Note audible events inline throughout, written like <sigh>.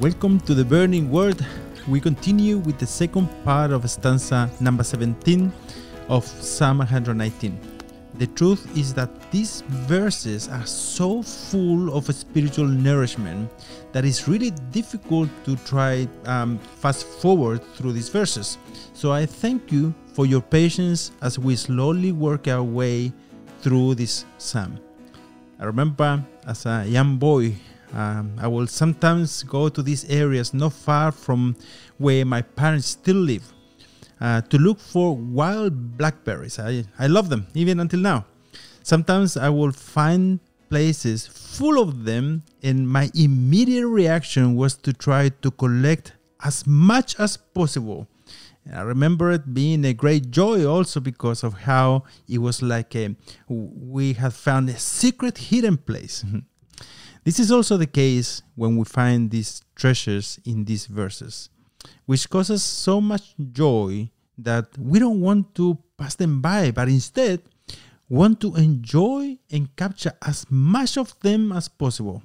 Welcome to the Burning Word. We continue with the second part of stanza number 17 of Psalm 119. The truth is that these verses are so full of spiritual nourishment that it's really difficult to try um, fast forward through these verses. So I thank you for your patience as we slowly work our way through this psalm. I remember as a young boy, um, I will sometimes go to these areas not far from where my parents still live uh, to look for wild blackberries. I, I love them even until now. Sometimes I will find places full of them, and my immediate reaction was to try to collect as much as possible. I remember it being a great joy also because of how it was like a, we had found a secret hidden place. This is also the case when we find these treasures in these verses which causes so much joy that we don't want to pass them by, but instead want to enjoy and capture as much of them as possible.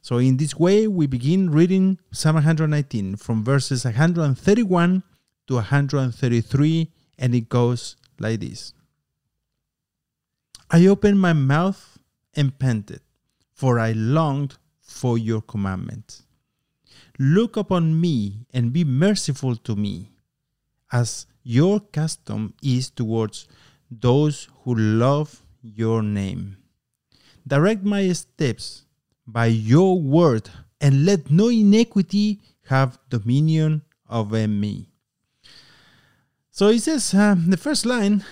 So, in this way, we begin reading Psalm 119 from verses 131 to 133, and it goes like this I opened my mouth and panted, for I longed for your commandment. Look upon me and be merciful to me, as your custom is towards those who love your name. Direct my steps by your word, and let no iniquity have dominion over me. So he says, uh, the first line,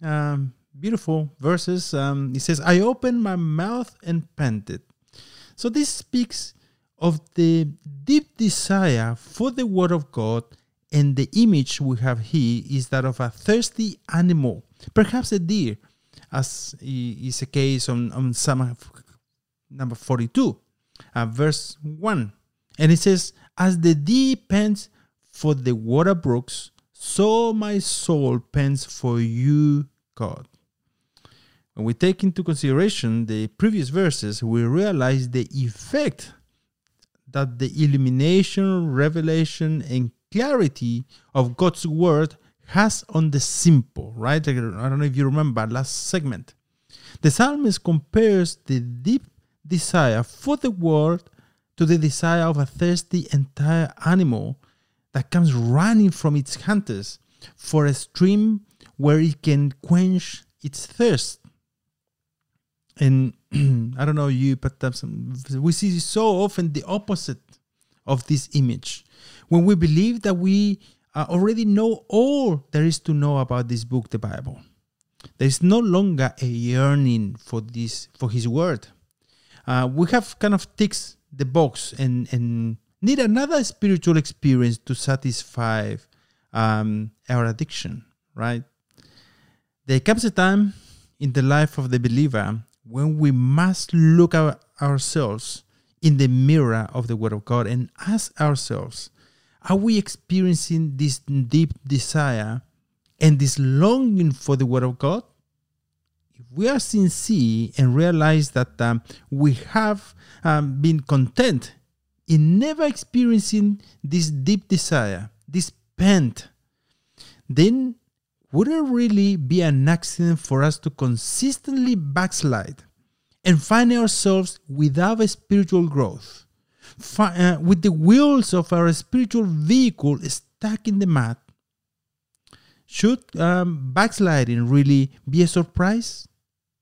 um, beautiful verses. Um, he says, I opened my mouth and panted. So this speaks of the deep desire for the Word of God, and the image we have here is that of a thirsty animal, perhaps a deer, as is the case on, on Psalm number 42, uh, verse 1. And it says, As the deer pants for the water brooks, so my soul pants for you, God. When we take into consideration the previous verses, we realize the effect that the illumination, revelation, and clarity of God's word has on the simple, right? I don't know if you remember last segment. The psalmist compares the deep desire for the word to the desire of a thirsty entire animal that comes running from its hunters for a stream where it can quench its thirst. And <clears throat> I don't know you, but we see so often the opposite of this image. When we believe that we uh, already know all there is to know about this book, the Bible, there is no longer a yearning for this, for His Word. Uh, we have kind of ticked the box and and need another spiritual experience to satisfy um, our addiction, right? There comes a time in the life of the believer when we must look at ourselves in the mirror of the Word of God and ask ourselves, are we experiencing this deep desire and this longing for the Word of God? If we are sincere and realize that um, we have um, been content in never experiencing this deep desire, this pent, then would it really be an accident for us to consistently backslide and find ourselves without a spiritual growth, uh, with the wheels of our spiritual vehicle stuck in the mud? Should um, backsliding really be a surprise?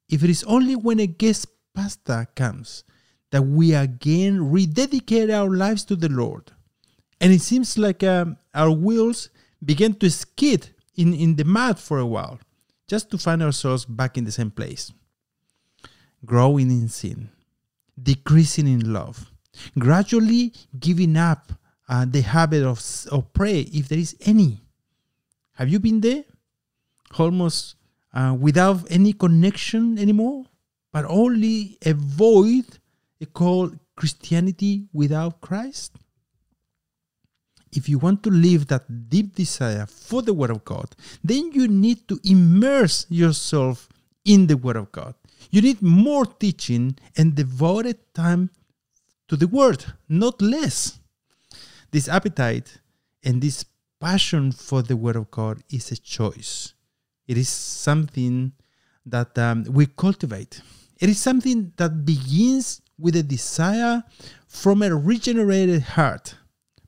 If it is only when a guest pastor comes that we again rededicate our lives to the Lord, and it seems like um, our wheels begin to skid in, in the mud for a while, just to find ourselves back in the same place. Growing in sin, decreasing in love, gradually giving up uh, the habit of, of prayer, if there is any. Have you been there? Almost uh, without any connection anymore, but only a void called Christianity without Christ? If you want to live that deep desire for the Word of God, then you need to immerse yourself in the Word of God. You need more teaching and devoted time to the Word, not less. This appetite and this passion for the Word of God is a choice. It is something that um, we cultivate. It is something that begins with a desire from a regenerated heart.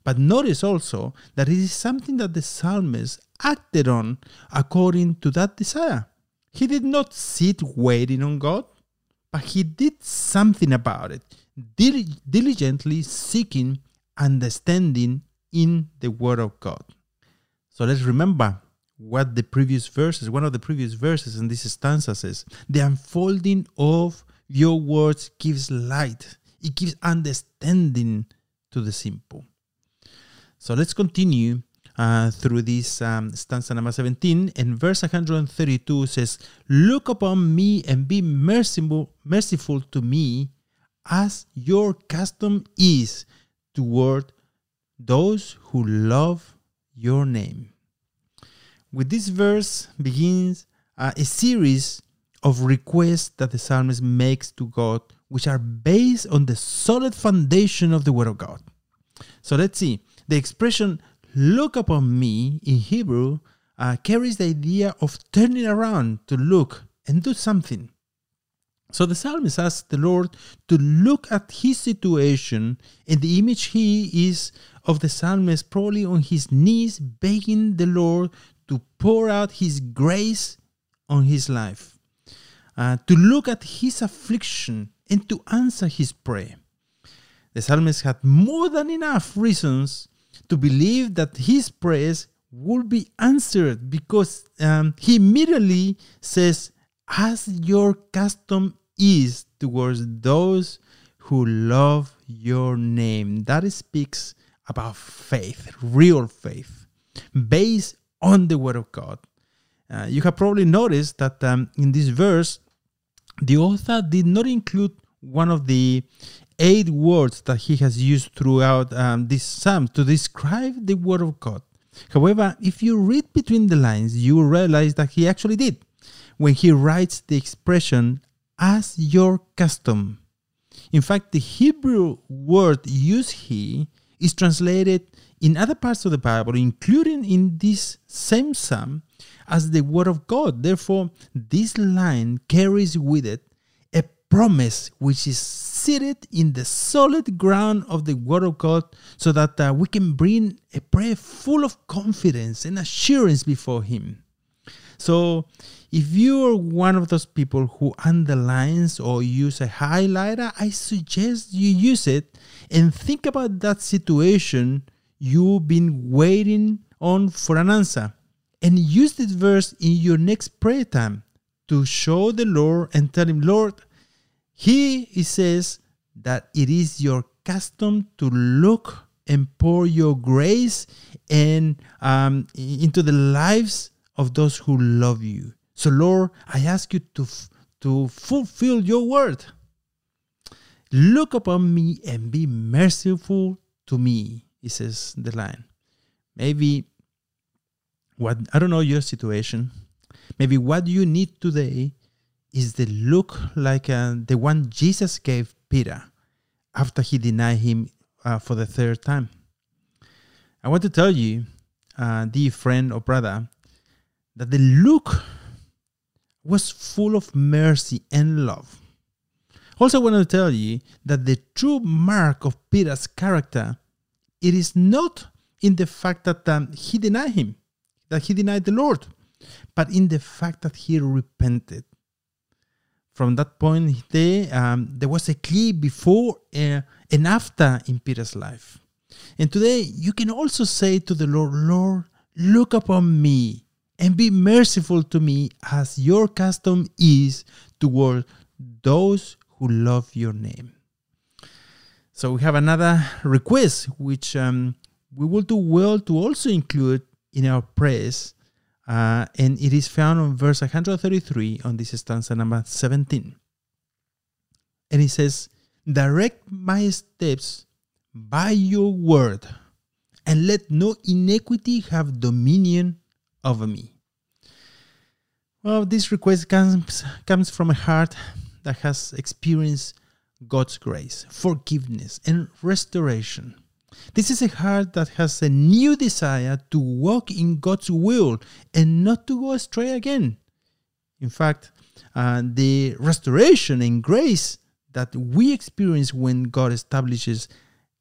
But notice also that it is something that the psalmist acted on according to that desire. He did not sit waiting on God, but he did something about it, diligently seeking understanding in the Word of God. So let's remember what the previous verses, one of the previous verses in this stanza says the unfolding of your words gives light, it gives understanding to the simple. So let's continue uh, through this um, stanza number 17. And verse 132 says, Look upon me and be merciful, merciful to me as your custom is toward those who love your name. With this verse begins uh, a series of requests that the psalmist makes to God, which are based on the solid foundation of the Word of God. So let's see. The expression look upon me in Hebrew uh, carries the idea of turning around to look and do something. So the psalmist asks the Lord to look at his situation, and the image he is of the psalmist probably on his knees, begging the Lord to pour out his grace on his life, uh, to look at his affliction and to answer his prayer. The psalmist had more than enough reasons to believe that his prayers would be answered because um, he immediately says, as your custom is towards those who love your name. That speaks about faith, real faith, based on the Word of God. Uh, you have probably noticed that um, in this verse, the author did not include one of the eight words that he has used throughout um, this psalm to describe the Word of God. However, if you read between the lines, you realize that he actually did when he writes the expression as your custom. In fact, the Hebrew word used here is translated in other parts of the Bible, including in this same psalm, as the word of God. Therefore, this line carries with it promise which is seated in the solid ground of the word of God so that uh, we can bring a prayer full of confidence and assurance before Him. So, if you're one of those people who underlines or use a highlighter, I suggest you use it and think about that situation you've been waiting on for an answer. And use this verse in your next prayer time to show the Lord and tell Him, Lord, He says that it is your custom to look and pour your grace and um, into the lives of those who love you. So, Lord, I ask you to, to fulfill your word. Look upon me and be merciful to me, he says the line. Maybe what I don't know your situation. Maybe what you need today is the look like uh, the one Jesus gave Peter after he denied him uh, for the third time. I want to tell you, uh, dear friend or brother, that the look was full of mercy and love. Also, I want to tell you that the true mark of Peter's character it is not in the fact that um, he denied him, that he denied the Lord, but in the fact that he repented. From that point, there, um, there was a clear before uh, and after in Peter's life. And today, you can also say to the Lord, Lord, look upon me and be merciful to me as your custom is toward those who love your name. So we have another request, which um, we will do well to also include in our prayers, uh, and it is found on verse 133 on this stanza number 17. And it says, Direct my steps by your word, and let no iniquity have dominion over me. Well, this request comes, comes from a heart that has experienced God's grace, forgiveness, and restoration. This is a heart that has a new desire to walk in God's will and not to go astray again. In fact, uh, the restoration and grace that we experience when God establishes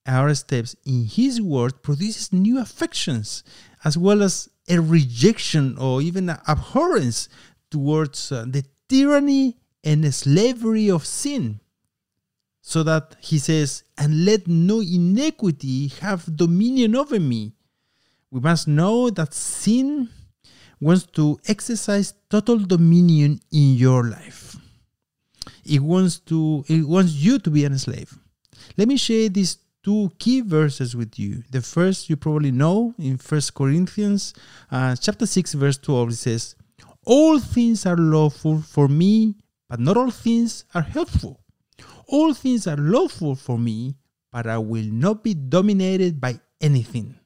our steps in His Word produces new affections, as well as a rejection or even an abhorrence towards uh, the tyranny and slavery of sin. So that he says, and let no iniquity have dominion over me. We must know that sin wants to exercise total dominion in your life. It wants to it wants you to be an slave. Let me share these two key verses with you. The first you probably know in First Corinthians uh, chapter 6 verse 12 it says, "All things are lawful for me, but not all things are helpful." All things are lawful for me, but I will not be dominated by anything.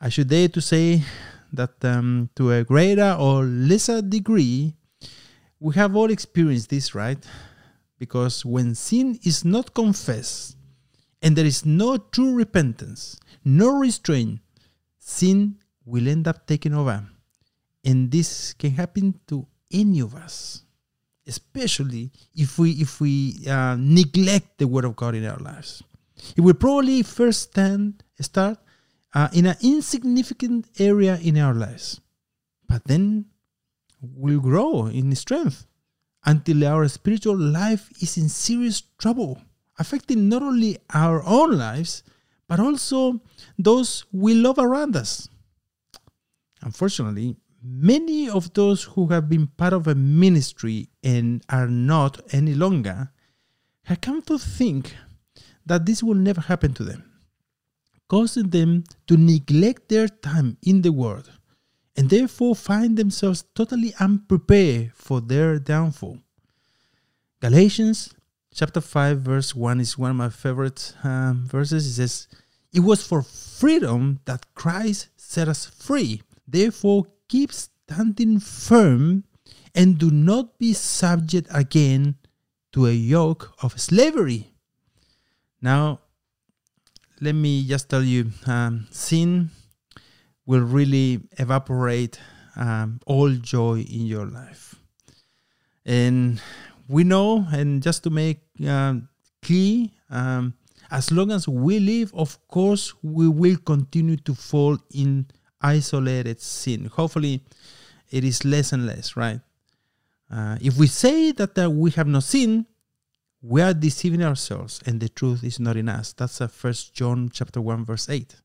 I should dare to say that um, to a greater or lesser degree, we have all experienced this, right? Because when sin is not confessed and there is no true repentance, no restraint, sin will end up taking over. And this can happen to any of us especially if we if we uh, neglect the word of God in our lives. It will probably first stand start uh, in an insignificant area in our lives, but then will grow in strength until our spiritual life is in serious trouble, affecting not only our own lives but also those we love around us. Unfortunately, many of those who have been part of a ministry and are not any longer have come to think that this will never happen to them, causing them to neglect their time in the world and therefore find themselves totally unprepared for their downfall. Galatians chapter 5, verse 1 is one of my favorite um, verses. It says, It was for freedom that Christ set us free. Therefore, keep standing firm and do not be subject again to a yoke of slavery. Now, let me just tell you um, sin will really evaporate um, all joy in your life. And we know, and just to make uh, clear, um, as long as we live, of course, we will continue to fall in isolated sin. Hopefully, it is less and less, right? Uh, if we say that uh, we have no sin, we are deceiving ourselves, and the truth is not in us. That's a First John chapter one verse eight.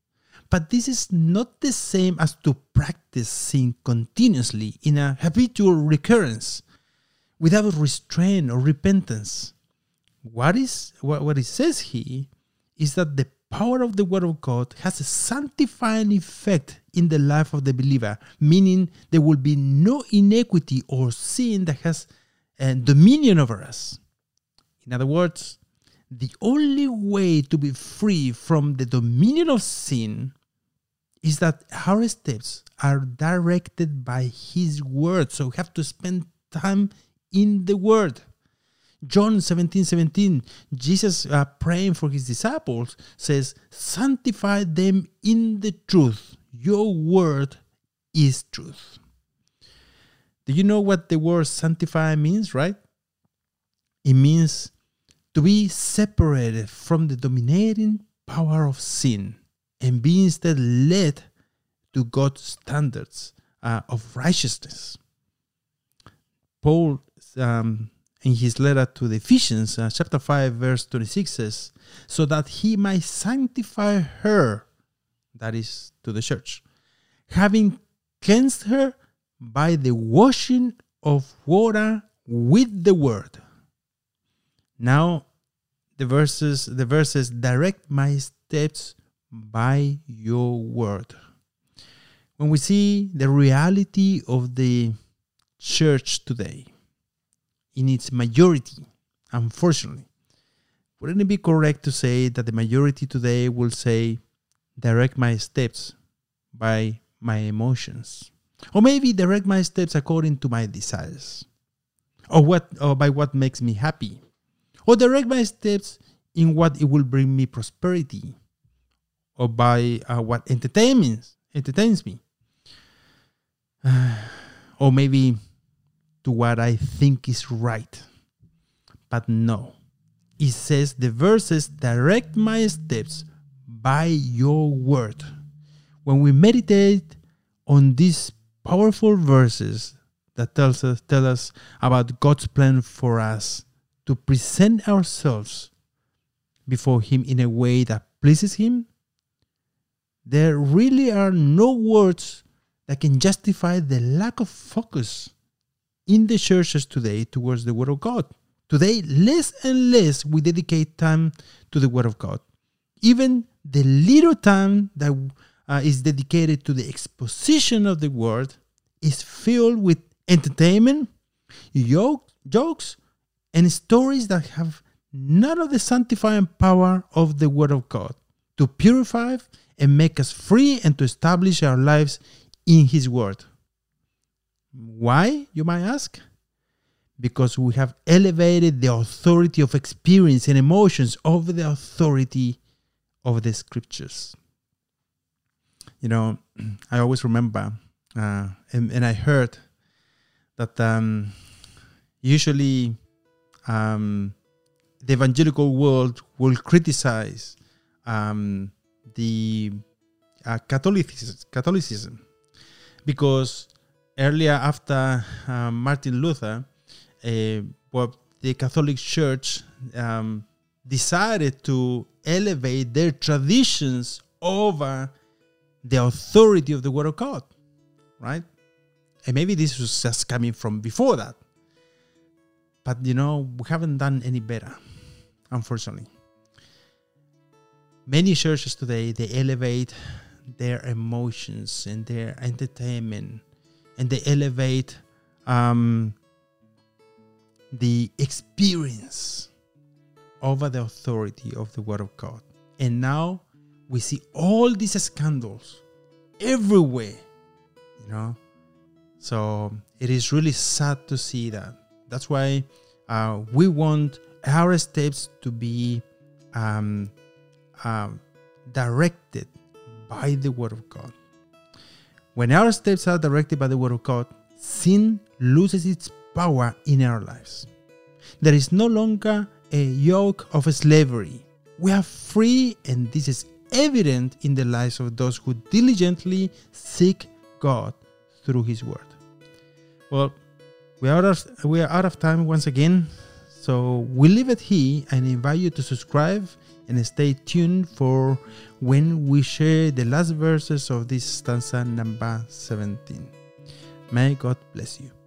But this is not the same as to practice sin continuously in a habitual recurrence without restraint or repentance. What is what, what it says here is that the power of the Word of God has a sanctifying effect in the life of the believer, meaning there will be no iniquity or sin that has uh, dominion over us. In other words, the only way to be free from the dominion of sin is that our steps are directed by His Word. So we have to spend time in the Word. John 17 17, Jesus uh, praying for his disciples says, Sanctify them in the truth. Your word is truth. Do you know what the word sanctify means, right? It means to be separated from the dominating power of sin and be instead led to God's standards uh, of righteousness. Paul um, in his letter to the Ephesians, uh, chapter 5, verse 26 says, So that he might sanctify her, that is to the church, having cleansed her by the washing of water with the word. Now the verses the verses direct my steps by your word. When we see the reality of the church today, in its majority, unfortunately. Wouldn't it be correct to say that the majority today will say, direct my steps by my emotions? Or maybe direct my steps according to my desires? Or what or by what makes me happy? Or direct my steps in what it will bring me prosperity. or by uh, what entertains entertains me, <sighs> or maybe to what I think is right. But no, it says the verses direct my steps by your word. When we meditate on these powerful verses that tells us tell us about God's plan for us to present ourselves before him in a way that pleases him, there really are no words that can justify the lack of focus in the churches today towards the Word of God. Today, less and less we dedicate time to the Word of God. Even the little time that uh, is dedicated to the exposition of the Word is filled with entertainment, jokes, and stories that have none of the sanctifying power of the Word of God to purify and make us free and to establish our lives in His Word. Why, you might ask? Because we have elevated the authority of experience and emotions over the authority of the scriptures. You know, <clears throat> I always remember, uh, and, and, I heard that um, usually um, the evangelical world will criticize um, the uh, Catholicism, Catholicism because earlier after uh, Martin Luther, uh, well, the Catholic Church um, decided to elevate their traditions over the authority of the Word of God, right? And maybe this was just coming from before that. But you know, we haven't done any better, unfortunately. Many churches today they elevate their emotions and their entertainment and they elevate um, the experience over the authority of the Word of God. And now we see all these scandals everywhere, you know. So it is really sad to see that. That's why uh, we want our steps to be um, um, directed by the Word of God. When our steps are directed by the Word of God, sin loses its power in our lives. There is no longer a yoke of slavery. We are free, and this is evident in the lives of those who diligently seek God through His Word. Well, we are, of, we are out of time once again, so we leave it here and invite you to subscribe and stay tuned for when we share the last verses of this stanza number 17. May God bless you.